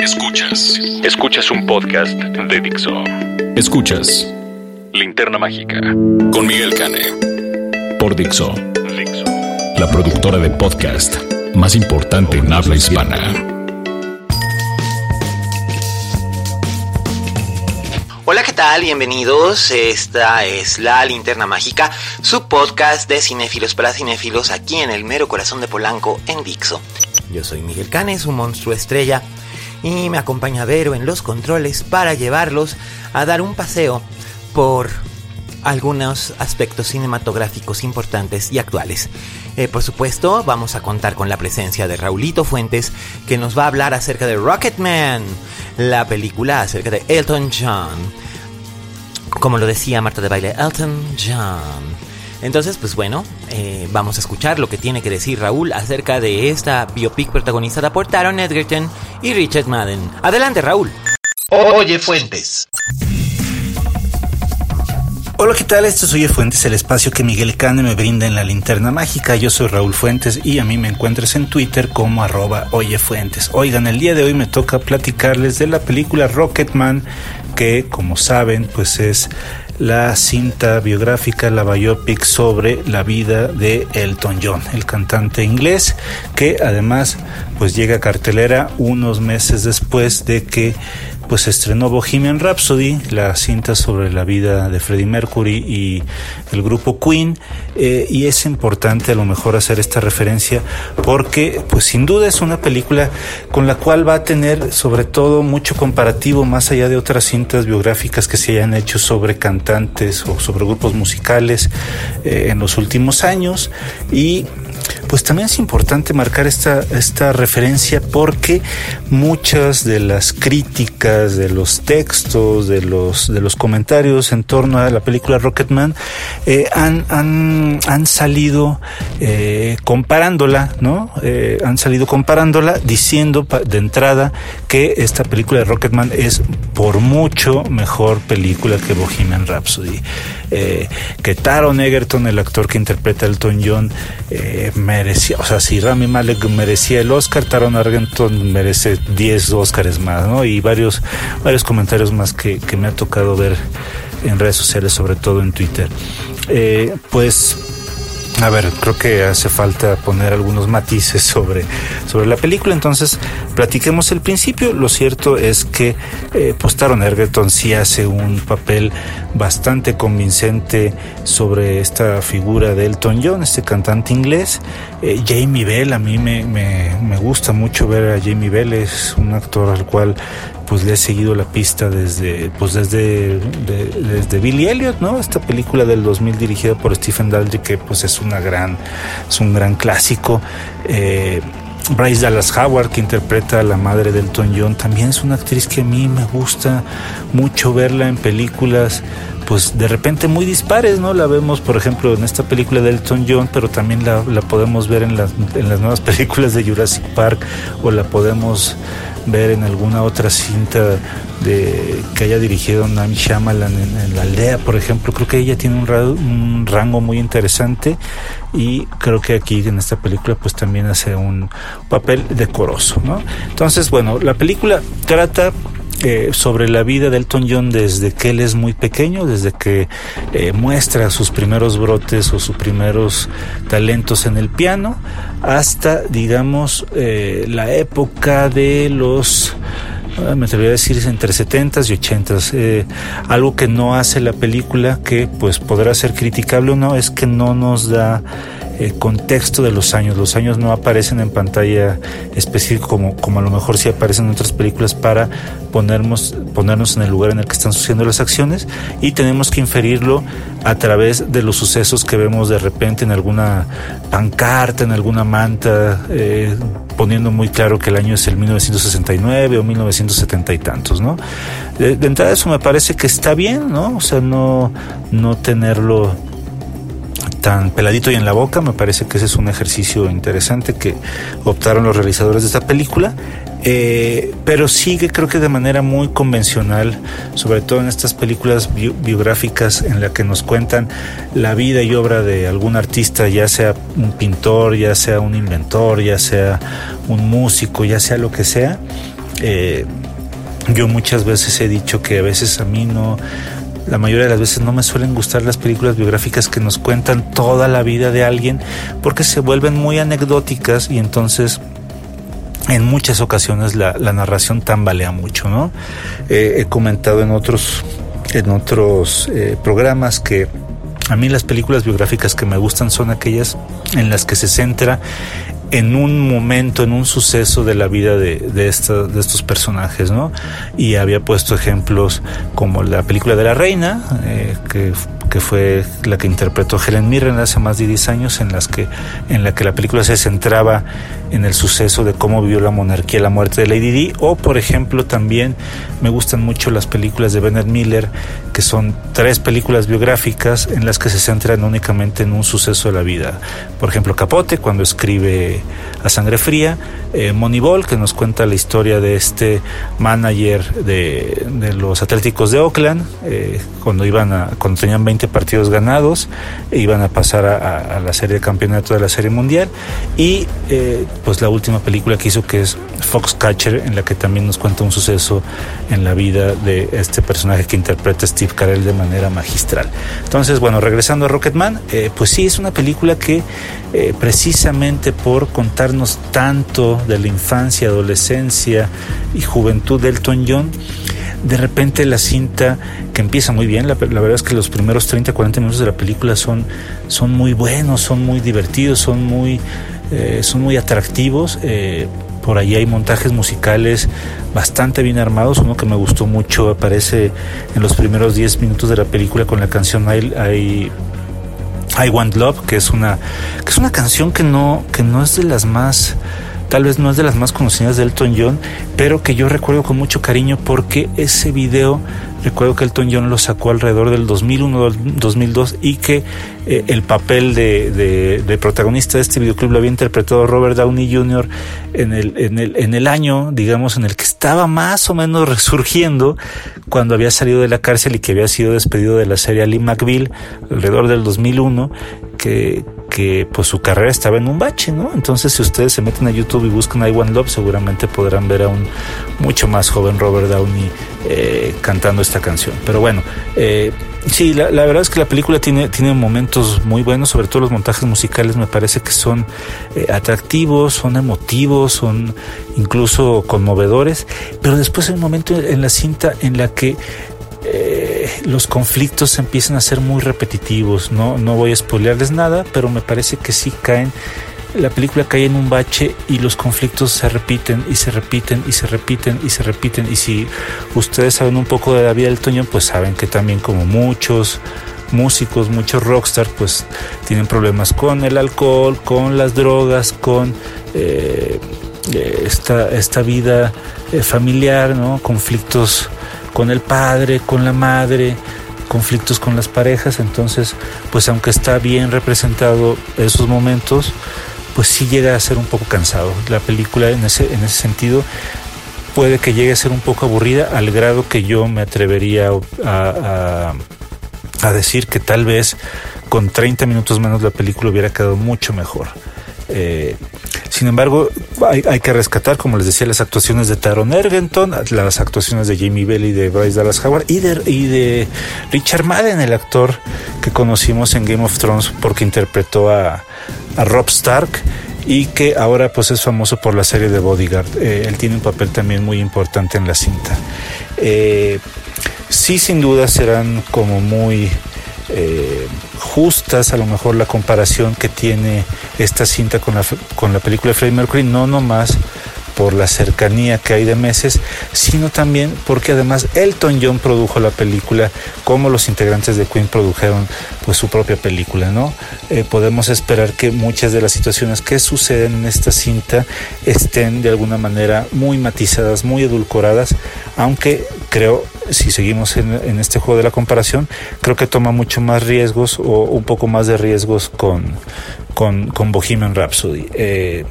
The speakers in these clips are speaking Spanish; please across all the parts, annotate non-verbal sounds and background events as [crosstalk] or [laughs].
Escuchas. Escuchas un podcast de Dixo. Escuchas Linterna Mágica con Miguel Cane. Por Dixo. Dixo. La productora de podcast más importante en habla hispana. Hola, ¿qué tal? Bienvenidos. Esta es La Linterna Mágica, su podcast de cinéfilos para cinéfilos aquí en el mero corazón de Polanco, en Dixo. Yo soy Miguel Canes, un monstruo estrella, y me acompaña Vero en los controles para llevarlos a dar un paseo por algunos aspectos cinematográficos importantes y actuales. Eh, por supuesto, vamos a contar con la presencia de Raulito Fuentes, que nos va a hablar acerca de Rocketman, la película acerca de Elton John. Como lo decía Marta de Baile, Elton John. Entonces, pues bueno, eh, vamos a escuchar lo que tiene que decir Raúl acerca de esta biopic protagonizada por Taron Edgerton y Richard Madden. Adelante, Raúl. Oye, Fuentes. Hola, ¿qué tal? Esto es Oye Fuentes, el espacio que Miguel Cane me brinda en la linterna mágica. Yo soy Raúl Fuentes y a mí me encuentras en Twitter como arroba Oye Fuentes. Oigan, el día de hoy me toca platicarles de la película Rocketman, que como saben, pues es la cinta biográfica, la biopic sobre la vida de Elton John, el cantante inglés, que además pues llega a cartelera unos meses después de que pues estrenó Bohemian Rhapsody, la cinta sobre la vida de Freddie Mercury y el grupo Queen, eh, y es importante a lo mejor hacer esta referencia porque pues sin duda es una película con la cual va a tener sobre todo mucho comparativo más allá de otras cintas biográficas que se hayan hecho sobre cantantes o sobre grupos musicales eh, en los últimos años. Y pues también es importante marcar esta, esta referencia porque muchas de las críticas, de los textos, de los, de los comentarios en torno a la película Rocketman eh, han, han, han, salido eh, comparándola, ¿no? Eh, han salido comparándola diciendo de entrada que esta película de Rocketman es por mucho mejor película que Bohemian Rhapsody. que Taron Egerton, el actor que interpreta a Elton John, merecía, o sea, si Rami Malek merecía el Oscar, Taron Argenton merece 10 Oscars más, ¿no? Y varios, varios comentarios más que, me ha tocado ver en redes sociales, sobre todo en Twitter. Eh, pues a ver, creo que hace falta poner algunos matices sobre, sobre la película. Entonces, platiquemos el principio. Lo cierto es que eh, pues Taron Egerton sí hace un papel bastante convincente sobre esta figura de Elton John, este cantante inglés. Eh, Jamie Bell, a mí me, me, me gusta mucho ver a Jamie Bell, es un actor al cual pues le he seguido la pista desde pues desde desde Billy Elliot, ¿no? Esta película del 2000 dirigida por Stephen Daldry que pues es una gran es un gran clásico. Eh, Bryce Dallas Howard, que interpreta a la madre del Elton John, también es una actriz que a mí me gusta mucho verla en películas, pues de repente muy dispares, ¿no? La vemos, por ejemplo, en esta película de Elton John, pero también la, la podemos ver en las, en las nuevas [laughs] películas de Jurassic Park o la podemos ver en alguna otra cinta de que haya dirigido Nam Shyamalan en, la aldea, por ejemplo. Creo que ella tiene un, un, rango muy interesante y creo que aquí en esta película pues también hace un papel decoroso, ¿no? Entonces, bueno, la película trata eh, sobre la vida de Elton John desde que él es muy pequeño, desde que eh, muestra sus primeros brotes o sus primeros talentos en el piano, hasta, digamos, eh, la época de los ah, me atrevería a decir entre 70s y 80s. algo que no hace la película, que pues podrá ser criticable o no, es que no nos da eh, contexto de los años. Los años no aparecen en pantalla específica como, como a lo mejor sí aparecen en otras películas para ponernos, ponernos en el lugar en el que están sucediendo las acciones y tenemos que inferirlo a través de los sucesos que vemos de repente en alguna pancarta, en alguna manta, eh, poniendo muy claro que el año es el 1969 o 1970 y tantos, ¿no? De, de entrada eso me parece que está bien, ¿no? O sea, no, no tenerlo tan peladito y en la boca. Me parece que ese es un ejercicio interesante que optaron los realizadores de esta película. Eh, pero sigue creo que de manera muy convencional, sobre todo en estas películas biográficas en las que nos cuentan la vida y obra de algún artista, ya sea un pintor, ya sea un inventor, ya sea un músico, ya sea lo que sea. Eh, yo muchas veces he dicho que a veces a mí no, la mayoría de las veces no me suelen gustar las películas biográficas que nos cuentan toda la vida de alguien porque se vuelven muy anecdóticas y entonces en muchas ocasiones la, narración tambalea mucho, ¿no? Eh, he comentado en otros, en otros eh, programas que a mí las películas biográficas que me gustan son aquellas en las que se centra en un momento, en un suceso de la vida de, de, estos personajes, ¿no? Y había puesto ejemplos como la película de la reina, eh, que que fue la que interpretó Helen Mirren hace más de 10 años, en, las que, en la que la película se centraba en el suceso de cómo vivió la monarquía la muerte de Lady Di, o por ejemplo también me gustan mucho las películas de Bennett Miller, que son tres películas biográficas en las que se centran únicamente en un suceso de la vida. Por ejemplo, Capote, cuando escribe A Sangre Fría, eh, Moneyball, que nos cuenta la historia de este manager de, de los Atléticos de Oakland, eh, cuando, iban cuando tenían 20 partidos ganados, e iban a pasar a, la serie de campeonato de la Serie Mundial. Y eh, pues la última película que hizo, que es Foxcatcher, en la que también nos cuenta un suceso en la vida de este personaje que interpreta Steve Carell de manera magistral. Entonces, bueno, regresando a Rocketman, eh, pues sí, es una película que eh, precisamente por contarnos tanto de la infancia, adolescencia y juventud de Elton John, de repente la cinta que empieza muy bien, la, verdad es que los primeros 30, 40 minutos de la película son, son muy buenos, son muy divertidos, son muy, eh, son muy atractivos. Eh, por ahí hay montajes musicales bastante bien armados. Uno que me gustó mucho aparece en los primeros 10 minutos de la película con la canción I, I, Want Love, que es una, que es una canción que no, que no es de las más tal vez no es de las más conocidas de Elton John, pero que yo recuerdo con mucho cariño porque ese video recuerdo que Elton John lo sacó alrededor del 2001-2002 y que eh, el papel de, protagonista de este videoclip lo había interpretado Robert Downey Jr. En el, en, el, en el año, digamos, en el que estaba más o menos resurgiendo cuando había salido de la cárcel y que había sido despedido de la serie Lee McBeal alrededor del 2001, que, que pues su carrera estaba en un bache, ¿no? Entonces si ustedes se meten a YouTube y buscan I Want Love, seguramente podrán ver a un mucho más joven Robert Downey eh, cantando esta canción. Pero bueno, eh, sí, la, verdad es que la película tiene, tiene momentos muy buenos, sobre todo los montajes musicales me parece que son eh, atractivos, son emotivos, son incluso conmovedores, pero después hay un momento en la cinta en la que los conflictos empiezan a ser muy repetitivos. No, no voy a spoilearles nada, pero me parece que sí caen. La película cae en un bache y los conflictos se repiten y se repiten y se repiten y se repiten. Y si ustedes saben un poco de la vida del Toño, pues saben que también como muchos músicos, muchos rockstars, pues tienen problemas con el alcohol, con las drogas, con eh, eh, esta, esta vida familiar, ¿no? Conflictos con el padre, con la madre, conflictos con las parejas, entonces pues aunque está bien representado esos momentos, pues sí llega a ser un poco cansado. La película en ese, en ese sentido puede que llegue a ser un poco aburrida al grado que yo me atrevería a, a decir que tal vez con 30 minutos menos la película hubiera quedado mucho mejor. Eh, sin embargo, hay, que rescatar, como les decía, las actuaciones de Taron Egerton, las actuaciones de Jamie y de Bryce Dallas Howard y de, y de Richard Madden, el actor que conocimos en Game of Thrones porque interpretó a, Rob Stark y que ahora pues es famoso por la serie de Bodyguard. Eh, él tiene un papel también muy importante en la cinta. Eh, sí, sin duda serán como muy eh, justas a lo mejor la comparación que tiene esta cinta con la, con la película de Freddie Mercury, no nomás por la cercanía que hay de meses, sino también porque además Elton John produjo la película, como los integrantes de Queen produjeron pues su propia película, ¿no? Eh, podemos esperar que muchas de las situaciones que suceden en esta cinta estén de alguna manera muy matizadas, muy edulcoradas, aunque creo, si seguimos en, este juego de la comparación, creo que toma mucho más riesgos o un poco más de riesgos con, con, Bohemian Rhapsody. Eh,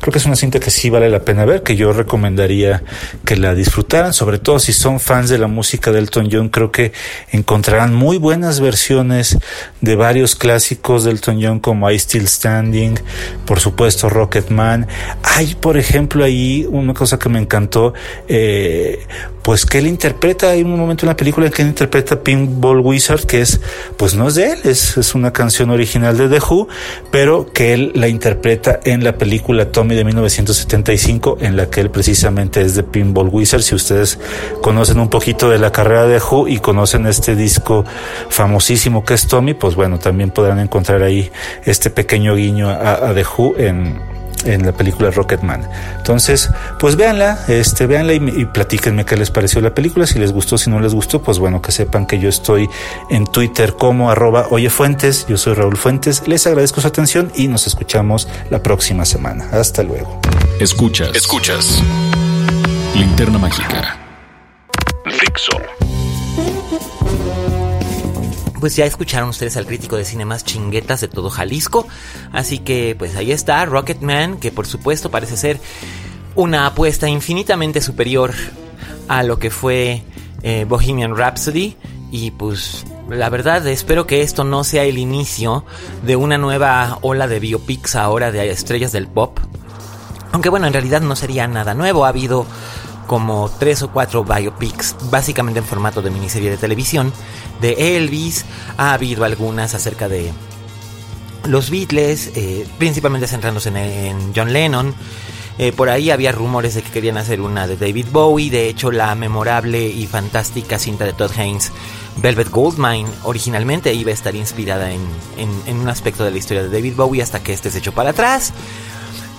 creo que es una cinta que sí vale la pena ver, que yo recomendaría que la disfrutaran, sobre todo si son fans de la música de Elton John, creo que encontrarán muy buenas versiones de varios clásicos de Elton John como I Still Standing, por supuesto Rocket Man. Hay, por ejemplo, ahí una cosa que me encantó, eh, pues que él interpreta, hay un momento en la película en que él interpreta Pinball Wizard, que es, pues no es de él, es, es una canción original de The Who, pero que él la interpreta en la película Tommy de 1975, en la que él precisamente es de Pinball Wizard. Si ustedes conocen un poquito de la carrera de Who y conocen este disco famosísimo que es Tommy, pues bueno, también podrán encontrar ahí este pequeño guiño a, a The Who en en la película Rocketman. Entonces, pues véanla, este, véanla y, y, platíquenme qué les pareció la película, si les gustó, si no les gustó, pues bueno, que sepan que yo estoy en Twitter como arroba oyefuentes, yo soy Raúl Fuentes, les agradezco su atención y nos escuchamos la próxima semana. Hasta luego. Escuchas, escuchas. Linterna Mágica. Pues ya escucharon ustedes al crítico de cine más chinguetas de todo Jalisco. Así que pues ahí está Rocketman, que por supuesto parece ser una apuesta infinitamente superior a lo que fue eh, Bohemian Rhapsody. Y pues la verdad espero que esto no sea el inicio de una nueva ola de biopics ahora de estrellas del pop. Aunque bueno, en realidad no sería nada nuevo. Ha habido como tres o cuatro biopics, básicamente en formato de miniserie de televisión, de Elvis. Ha habido algunas acerca de los Beatles, eh, principalmente centrándose en, John Lennon. Eh, por ahí había rumores de que querían hacer una de David Bowie. De hecho, la memorable y fantástica cinta de Todd Haynes, Velvet Goldmine, originalmente iba a estar inspirada en, en un aspecto de la historia de David Bowie hasta que este se echó para atrás.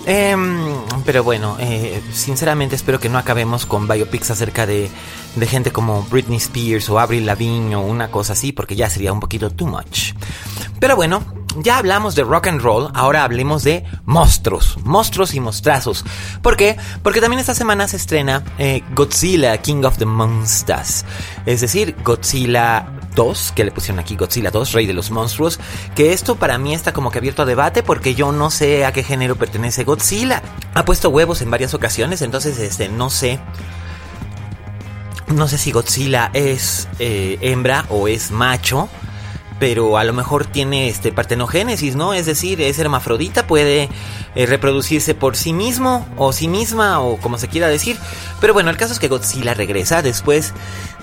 Em, pero bueno, eh, sinceramente espero que no acabemos con biopics acerca de, de, gente como Britney Spears o Avril Lavigne o una cosa así, porque ya sería un poquito too much. Pero bueno, ya hablamos de rock and roll, ahora hablemos de monstruos, monstruos y mostrazos. ¿Por qué? Porque también esta semana se estrena eh, Godzilla, King of the Monsters. Es decir, Godzilla 2, que le pusieron aquí Godzilla 2, Rey de los Monstruos, que esto para mí está como que abierto a debate porque yo no sé a qué género pertenece Godzilla. Ha puesto huevos en varias ocasiones, entonces este no sé no sé si Godzilla es eh, hembra o es macho pero a lo mejor tiene este partenogénesis, ¿no? Es decir, es hermafrodita, puede eh, reproducirse por sí mismo o sí misma o como se quiera decir. Pero bueno, el caso es que Godzilla regresa después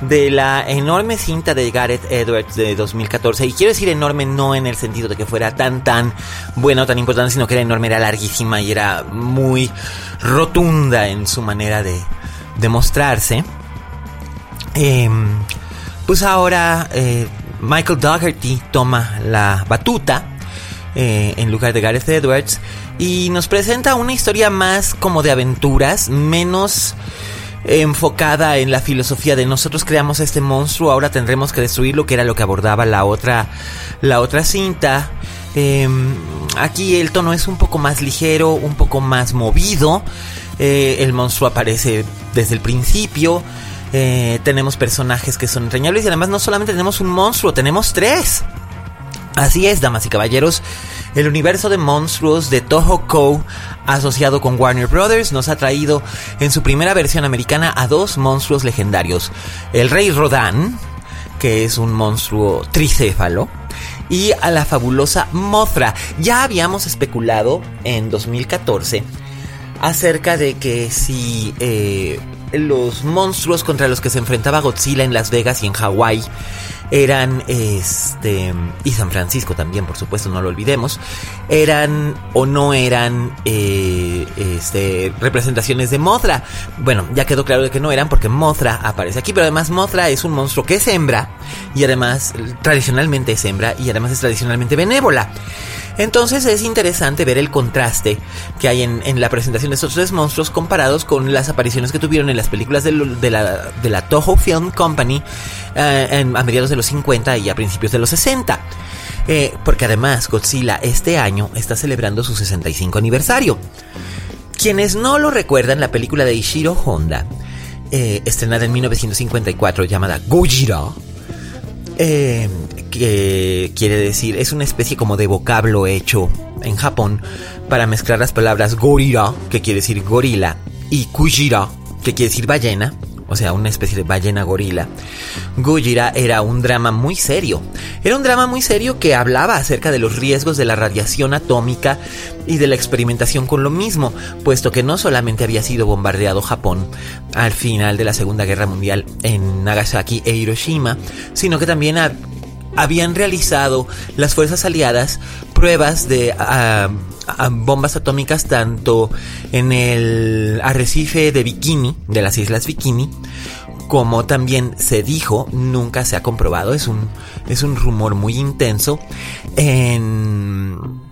de la enorme cinta de Gareth Edwards de 2014. Y quiero decir enorme no en el sentido de que fuera tan tan buena o tan importante, sino que era enorme, era larguísima y era muy rotunda en su manera de, de mostrarse. Em, pues ahora... Eh, Michael Dougherty toma la batuta eh, en lugar de Gareth Edwards y nos presenta una historia más como de aventuras, menos enfocada en la filosofía de nosotros creamos este monstruo, ahora tendremos que destruirlo, que era lo que abordaba la otra, la otra cinta. Em, aquí el tono es un poco más ligero, un poco más movido. Eh, el monstruo aparece desde el principio. Eh, tenemos personajes que son entrañables y además no solamente tenemos un monstruo, tenemos tres. Así es, damas y caballeros, el universo de monstruos de Toho Co, asociado con Warner Brothers, nos ha traído en su primera versión americana a dos monstruos legendarios. El Rey Rodan, que es un monstruo tricéfalo, y a la fabulosa Mothra. Ya habíamos especulado en 2014 acerca de que si... Eh, los monstruos contra los que se enfrentaba Godzilla en Las Vegas y en Hawái eran este y San Francisco también por supuesto no lo olvidemos eran o no eran eh, este, representaciones de Mothra. Bueno ya quedó claro que no eran porque Mothra aparece aquí pero además Mothra es un monstruo que es hembra y además tradicionalmente es hembra y además es tradicionalmente benévola entonces es interesante ver el contraste que hay en, la presentación de estos tres monstruos comparados con las apariciones que tuvieron en las películas de, la, Toho Film Company eh, a mediados de los 50 y a principios de los 60. Eh, porque además Godzilla este año está celebrando su 65 aniversario. Quienes no lo recuerdan, la película de Ishiro Honda, eh, estrenada en 1954 llamada Gojira, eh, que quiere decir, es una especie como de vocablo hecho en Japón para mezclar las palabras gorira, que quiere decir gorila, y kujira, que quiere decir ballena, o sea, una especie de ballena gorila. Gojira era un drama muy serio. Era un drama muy serio que hablaba acerca de los riesgos de la radiación atómica y de la experimentación con lo mismo, puesto que no solamente había sido bombardeado Japón al final de la Segunda Guerra Mundial en Nagasaki e Hiroshima, sino que también habían realizado las fuerzas aliadas pruebas de bombas atómicas tanto en el arrecife de Bikini, de las Islas Bikini, como también se dijo, nunca se ha comprobado, es un, es un rumor muy intenso, en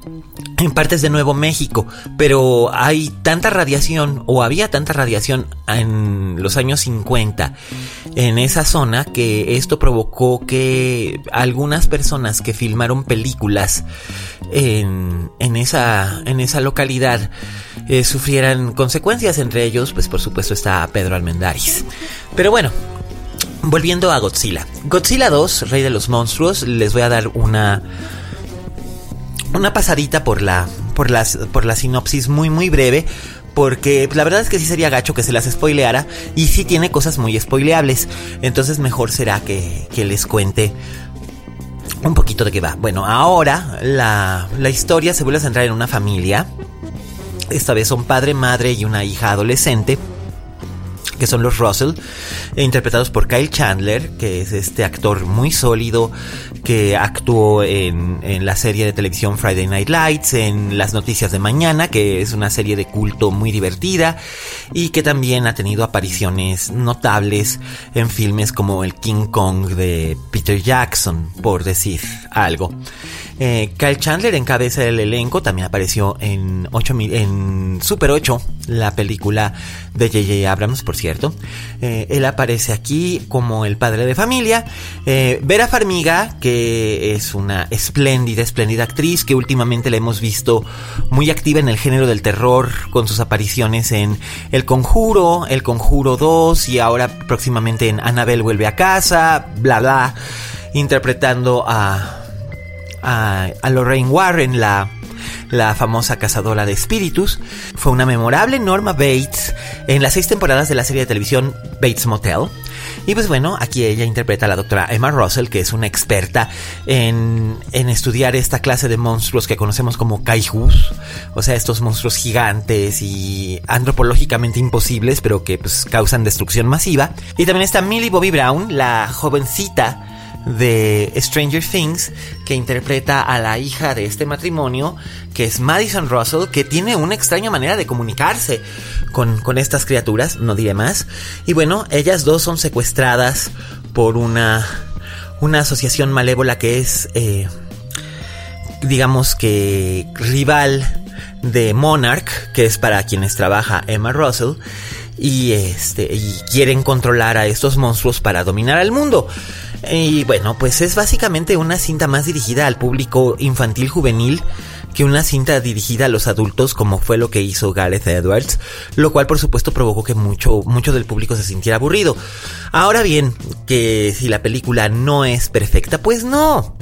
en partes de Nuevo México, pero hay tanta radiación o había tanta radiación en los años 50 en esa zona que esto provocó que algunas personas que filmaron películas en, en, esa, en esa localidad eh, sufrieran consecuencias, entre ellos pues por supuesto está Pedro Almendaris. Pero bueno, volviendo a Godzilla. Godzilla 2, Rey de los Monstruos, les voy a dar una una pasadita por la, por las, por la sinopsis muy, muy breve. Porque la verdad es que sí sería gacho que se las spoileara. Y sí tiene cosas muy spoileables. Entonces mejor será que, que les cuente un poquito de qué va. Bueno, ahora la, la historia se vuelve a centrar en una familia. Esta vez son padre, madre y una hija adolescente que son los Russell, interpretados por Kyle Chandler, que es este actor muy sólido que actuó en, en, la serie de televisión Friday Night Lights, en Las Noticias de Mañana, que es una serie de culto muy divertida, y que también ha tenido apariciones notables en filmes como el King Kong de Peter Jackson, por decir algo. Eh, Kyle Chandler encabeza el elenco, también apareció en, 8, en Super 8, la película de J.J. Abrams, por cierto. Eh, él aparece aquí como el padre de familia. Eh, Vera Farmiga, que es una espléndida, espléndida actriz que últimamente la hemos visto muy activa en el género del terror con sus apariciones en El Conjuro, El Conjuro 2 y ahora próximamente en Annabelle vuelve a casa, bla bla, interpretando a a, Lorraine Warren, la, la famosa cazadora de espíritus. Fue una memorable Norma Bates en las seis temporadas de la serie de televisión Bates Motel. Y pues bueno, aquí ella interpreta a la doctora Emma Russell, que es una experta en, en estudiar esta clase de monstruos que conocemos como kaijus, o sea, estos monstruos gigantes y antropológicamente imposibles, pero que pues causan destrucción masiva. Y también está Millie Bobby Brown, la jovencita de Stranger Things que interpreta a la hija de este matrimonio, que es Madison Russell, que tiene una extraña manera de comunicarse con, con estas criaturas, no diré más. Y bueno, ellas dos son secuestradas por una, una asociación malévola que es, eh, digamos que, rival de Monarch, que es para quienes trabaja Emma Russell y este y quieren controlar a estos monstruos para dominar al mundo. Y bueno, pues es básicamente una cinta más dirigida al público infantil juvenil que una cinta dirigida a los adultos como fue lo que hizo Gareth Edwards, lo cual por supuesto provocó que mucho, mucho del público se sintiera aburrido. Ahora bien, que si la película no es perfecta, pues no.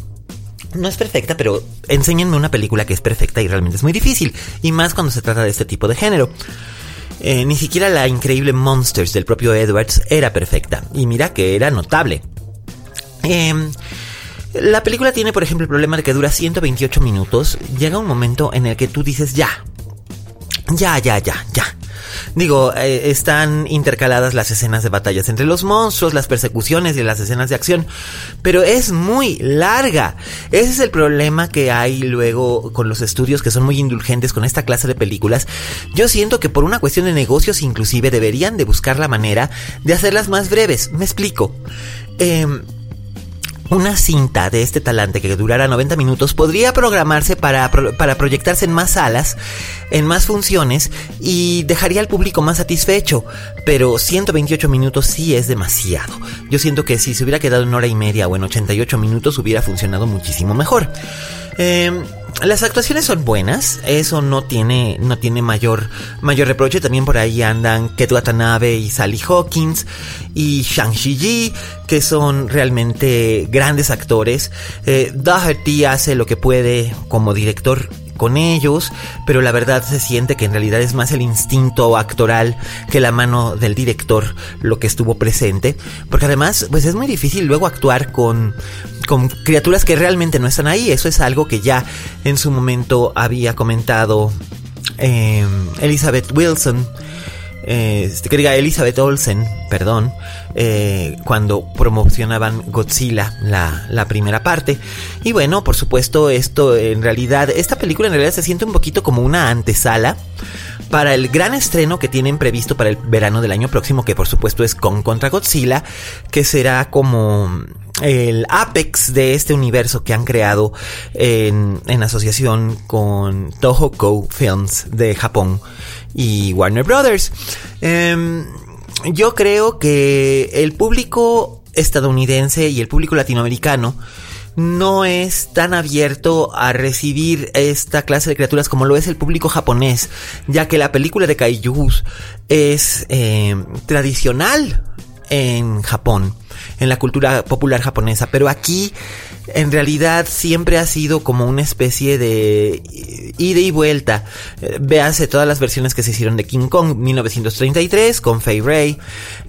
No es perfecta, pero enséñenme una película que es perfecta y realmente es muy difícil, y más cuando se trata de este tipo de género. Eh, ni siquiera la increíble Monsters del propio Edwards era perfecta, y mira que era notable. Em, la película tiene, por ejemplo, el problema de que dura 128 minutos. Llega un momento en el que tú dices, ya, ya, ya, ya, ya. Digo, eh, están intercaladas las escenas de batallas entre los monstruos, las persecuciones y las escenas de acción, pero es muy larga. Ese es el problema que hay luego con los estudios que son muy indulgentes con esta clase de películas. Yo siento que por una cuestión de negocios inclusive deberían de buscar la manera de hacerlas más breves. Me explico. Eh, una cinta de este talante que durara 90 minutos podría programarse para, para proyectarse en más salas, en más funciones y dejaría al público más satisfecho. Pero 128 minutos sí es demasiado. Yo siento que si se hubiera quedado en hora y media o en 88 minutos hubiera funcionado muchísimo mejor. Eh, las actuaciones son buenas, eso no tiene, no tiene mayor, mayor reproche. También por ahí andan Ket Watanabe y Sally Hawkins y Shang-Chi que son realmente grandes actores. Eh, hace lo que puede como director con ellos, pero la verdad se siente que en realidad es más el instinto actoral que la mano del director lo que estuvo presente, porque además pues es muy difícil luego actuar con con criaturas que realmente no están ahí. Eso es algo que ya en su momento había comentado eh, Elizabeth Wilson. Eh, este, diga Elizabeth Olsen, perdón, eh, cuando promocionaban Godzilla, la, primera parte. Y bueno, por supuesto, esto en realidad, esta película en realidad se siente un poquito como una antesala para el gran estreno que tienen previsto para el verano del año próximo, que por supuesto es con contra Godzilla, que será como el apex de este universo que han creado en, asociación con Tohoku Films de Japón y Warner Brothers. Em, yo creo que el público estadounidense y el público latinoamericano no es tan abierto a recibir esta clase de criaturas como lo es el público japonés, ya que la película de kaijus es em, tradicional en Japón en la cultura popular japonesa, pero aquí en realidad siempre ha sido como una especie de ida y vuelta. Eh, véase todas las versiones que se hicieron de King Kong 1933 con Fay Ray,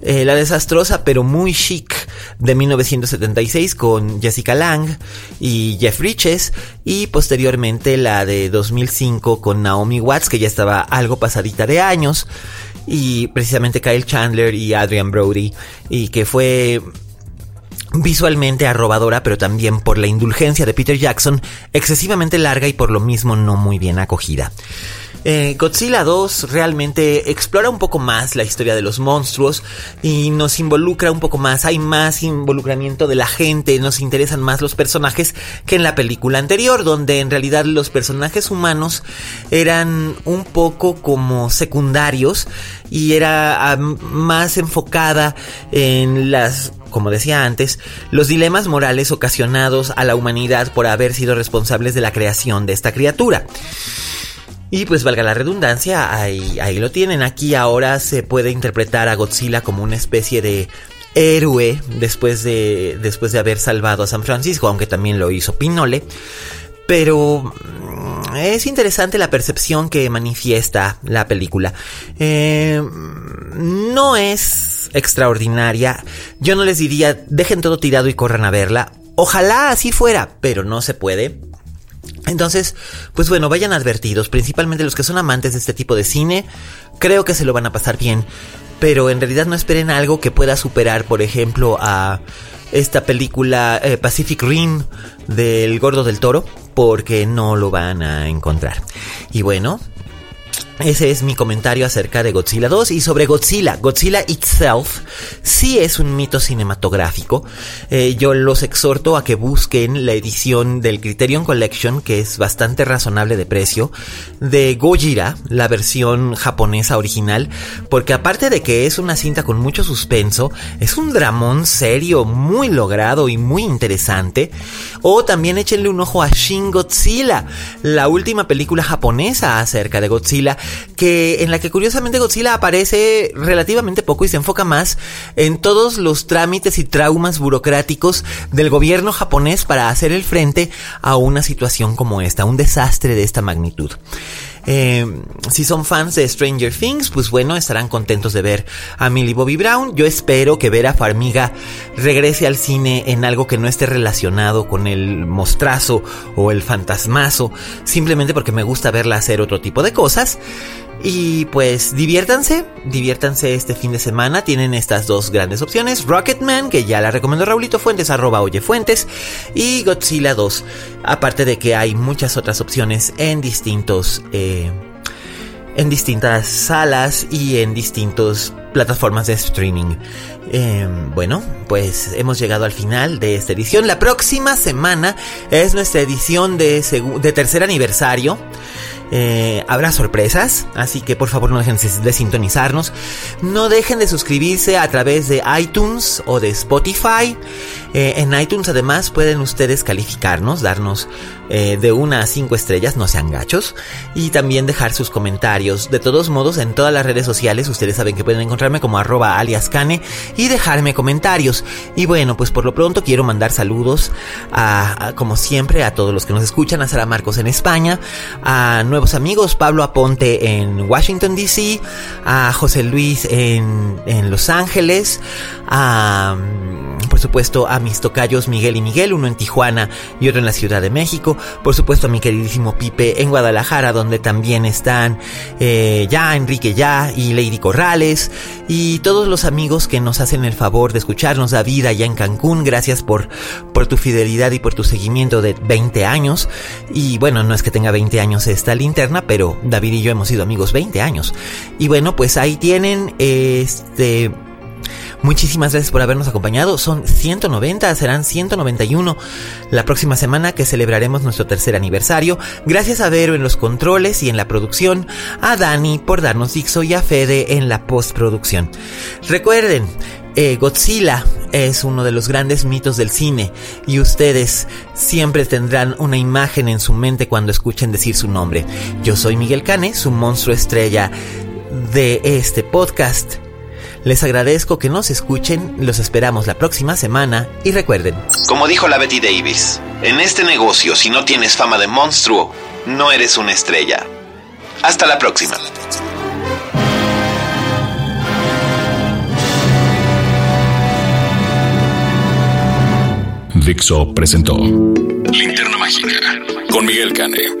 eh, la desastrosa pero muy chic de 1976 con Jessica Lang y Jeff Riches y posteriormente la de 2005 con Naomi Watts que ya estaba algo pasadita de años y precisamente Kyle Chandler y Adrian Brody y que fue visualmente arrobadora, pero también por la indulgencia de Peter Jackson, excesivamente larga y por lo mismo no muy bien acogida. Eh, Godzilla 2 realmente explora un poco más la historia de los monstruos y nos involucra un poco más, hay más involucramiento de la gente, nos interesan más los personajes que en la película anterior, donde en realidad los personajes humanos eran un poco como secundarios y era ah, más enfocada en las como decía antes, los dilemas morales ocasionados a la humanidad por haber sido responsables de la creación de esta criatura. Y pues valga la redundancia, ahí, ahí lo tienen. Aquí ahora se puede interpretar a Godzilla como una especie de héroe después de, después de haber salvado a San Francisco, aunque también lo hizo Pinole. Pero mm, es interesante la percepción que manifiesta la película. Eh, no es extraordinaria. Yo no les diría, dejen todo tirado y corran a verla. Ojalá así fuera, pero no se puede. Entonces, pues bueno, vayan advertidos, principalmente los que son amantes de este tipo de cine, creo que se lo van a pasar bien, pero en realidad no esperen algo que pueda superar, por ejemplo, a esta película eh, Pacific Rim del Gordo del Toro, porque no lo van a encontrar. Y bueno, ese es mi comentario acerca de Godzilla 2 y sobre Godzilla. Godzilla itself sí es un mito cinematográfico. Eh, yo los exhorto a que busquen la edición del Criterion Collection, que es bastante razonable de precio, de Gojira, la versión japonesa original, porque aparte de que es una cinta con mucho suspenso, es un dramón serio, muy logrado y muy interesante. O también échenle un ojo a Shin Godzilla, la última película japonesa acerca de Godzilla que en la que curiosamente Godzilla aparece relativamente poco y se enfoca más en todos los trámites y traumas burocráticos del gobierno japonés para hacer el frente a una situación como esta, un desastre de esta magnitud. Eh, si son fans de Stranger Things, pues bueno, estarán contentos de ver a Millie Bobby Brown. Yo espero que Vera Farmiga regrese al cine en algo que no esté relacionado con el mostrazo o el fantasmazo, simplemente porque me gusta verla hacer otro tipo de cosas. Y pues diviértanse, diviértanse este fin de semana. Tienen estas dos grandes opciones. Rocketman, que ya la recomendó Raulito Fuentes, arroba Oye Fuentes. Y Godzilla 2. Aparte de que hay muchas otras opciones en distintos... Eh, en distintas salas y en distintas plataformas de streaming. Eh, bueno, pues hemos llegado al final de esta edición. La próxima semana es nuestra edición de, de tercer aniversario. Eh, habrá sorpresas, así que por favor no dejen de sintonizarnos. No dejen de suscribirse a través de iTunes o de Spotify. Eh, en iTunes además pueden ustedes calificarnos, darnos eh, de una a cinco estrellas, no sean gachos, y también dejar sus comentarios. De todos modos, en todas las redes sociales ustedes saben que pueden como arroba aliascane y dejarme comentarios. Y bueno, pues por lo pronto quiero mandar saludos a, como siempre a todos los que nos escuchan, a Sara Marcos en España, a nuevos amigos, Pablo Aponte en Washington DC, a José Luis en, en Los Ángeles, a por supuesto a mis tocayos Miguel y Miguel, uno en Tijuana y otro en la Ciudad de México, por supuesto a mi queridísimo Pipe en Guadalajara, donde también están eh, ya Enrique Ya y Lady Corrales, y todos los amigos que nos hacen el favor de escucharnos, David allá en Cancún, gracias por, por tu fidelidad y por tu seguimiento de 20 años, y bueno, no es que tenga 20 años esta linterna, pero David y yo hemos sido amigos 20 años, y bueno, pues ahí tienen este Muchísimas gracias por habernos acompañado. Son 190, serán 191 la próxima semana que celebraremos nuestro tercer aniversario. Gracias a Vero en los controles y en la producción, a Dani por darnos Dixo y a Fede en la postproducción. Recuerden, eh, Godzilla es uno de los grandes mitos del cine y ustedes siempre tendrán una imagen en su mente cuando escuchen decir su nombre. Yo soy Miguel Cane, su monstruo estrella de este podcast. Les agradezco que nos escuchen, los esperamos la próxima semana y recuerden. Como dijo la Betty Davis, en este negocio si no tienes fama de monstruo, no eres una estrella. Hasta la próxima. Dixo presentó Linterna Mágica con Miguel Cane.